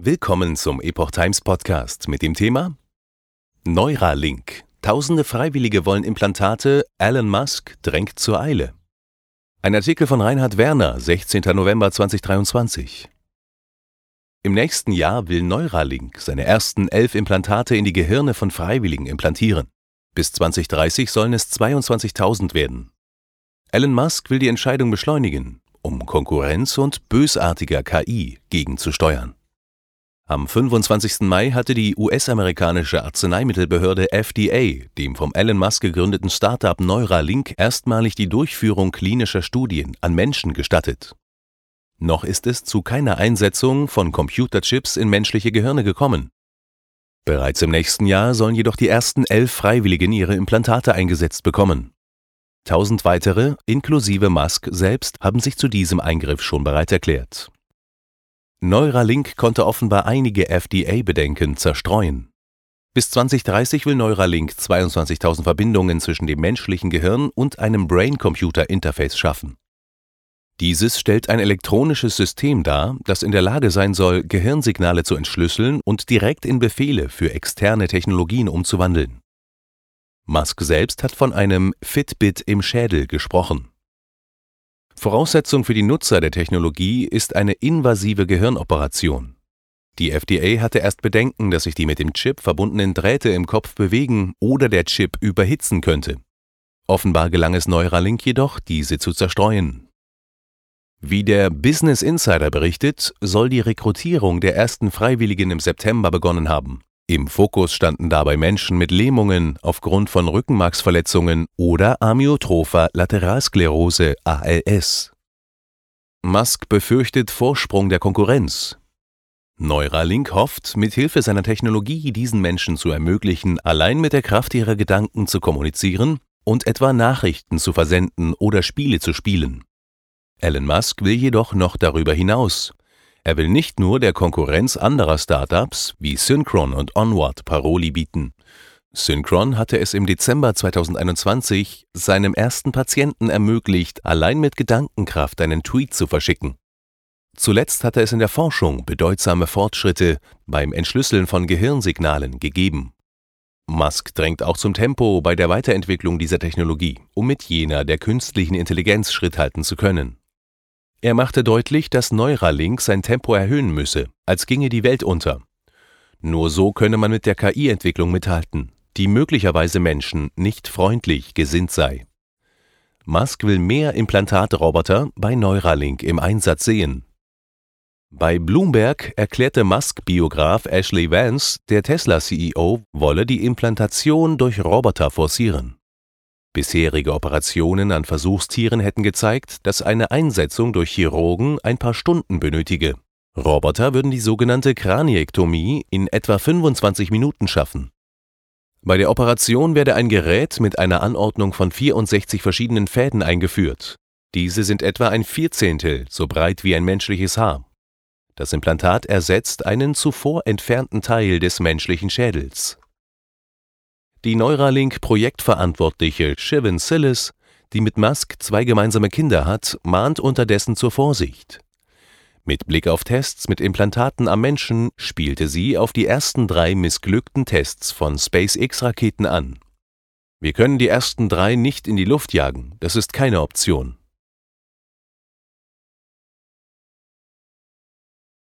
Willkommen zum Epoch Times Podcast mit dem Thema Neuralink. Tausende Freiwillige wollen Implantate, Elon Musk drängt zur Eile. Ein Artikel von Reinhard Werner, 16. November 2023. Im nächsten Jahr will Neuralink seine ersten elf Implantate in die Gehirne von Freiwilligen implantieren. Bis 2030 sollen es 22.000 werden. Elon Musk will die Entscheidung beschleunigen, um Konkurrenz und bösartiger KI gegenzusteuern. Am 25. Mai hatte die US-amerikanische Arzneimittelbehörde FDA dem vom Elon Musk gegründeten Startup Neuralink erstmalig die Durchführung klinischer Studien an Menschen gestattet. Noch ist es zu keiner Einsetzung von Computerchips in menschliche Gehirne gekommen. Bereits im nächsten Jahr sollen jedoch die ersten elf Freiwilligen ihre Implantate eingesetzt bekommen. Tausend weitere, inklusive Musk selbst, haben sich zu diesem Eingriff schon bereit erklärt. Neuralink konnte offenbar einige FDA-Bedenken zerstreuen. Bis 2030 will Neuralink 22.000 Verbindungen zwischen dem menschlichen Gehirn und einem Brain-Computer-Interface schaffen. Dieses stellt ein elektronisches System dar, das in der Lage sein soll, Gehirnsignale zu entschlüsseln und direkt in Befehle für externe Technologien umzuwandeln. Musk selbst hat von einem Fitbit im Schädel gesprochen. Voraussetzung für die Nutzer der Technologie ist eine invasive Gehirnoperation. Die FDA hatte erst Bedenken, dass sich die mit dem Chip verbundenen Drähte im Kopf bewegen oder der Chip überhitzen könnte. Offenbar gelang es Neuralink jedoch, diese zu zerstreuen. Wie der Business Insider berichtet, soll die Rekrutierung der ersten Freiwilligen im September begonnen haben. Im Fokus standen dabei Menschen mit Lähmungen aufgrund von Rückenmarksverletzungen oder amyotropher Lateralsklerose ALS. Musk befürchtet Vorsprung der Konkurrenz. Neuralink hofft, mit Hilfe seiner Technologie diesen Menschen zu ermöglichen, allein mit der Kraft ihrer Gedanken zu kommunizieren und etwa Nachrichten zu versenden oder Spiele zu spielen. Elon Musk will jedoch noch darüber hinaus er will nicht nur der Konkurrenz anderer Startups wie Synchron und Onward Paroli bieten. Synchron hatte es im Dezember 2021 seinem ersten Patienten ermöglicht, allein mit Gedankenkraft einen Tweet zu verschicken. Zuletzt hatte es in der Forschung bedeutsame Fortschritte beim Entschlüsseln von Gehirnsignalen gegeben. Musk drängt auch zum Tempo bei der Weiterentwicklung dieser Technologie, um mit jener der künstlichen Intelligenz Schritt halten zu können. Er machte deutlich, dass Neuralink sein Tempo erhöhen müsse, als ginge die Welt unter. Nur so könne man mit der KI-Entwicklung mithalten, die möglicherweise Menschen nicht freundlich gesinnt sei. Musk will mehr Implantatroboter bei Neuralink im Einsatz sehen. Bei Bloomberg erklärte Musk-Biograf Ashley Vance, der Tesla-CEO wolle die Implantation durch Roboter forcieren. Bisherige Operationen an Versuchstieren hätten gezeigt, dass eine Einsetzung durch Chirurgen ein paar Stunden benötige. Roboter würden die sogenannte Kraniektomie in etwa 25 Minuten schaffen. Bei der Operation werde ein Gerät mit einer Anordnung von 64 verschiedenen Fäden eingeführt. Diese sind etwa ein Vierzehntel so breit wie ein menschliches Haar. Das Implantat ersetzt einen zuvor entfernten Teil des menschlichen Schädels. Die Neuralink-Projektverantwortliche Shivan Sillis, die mit Musk zwei gemeinsame Kinder hat, mahnt unterdessen zur Vorsicht. Mit Blick auf Tests mit Implantaten am Menschen spielte sie auf die ersten drei missglückten Tests von SpaceX-Raketen an. Wir können die ersten drei nicht in die Luft jagen, das ist keine Option.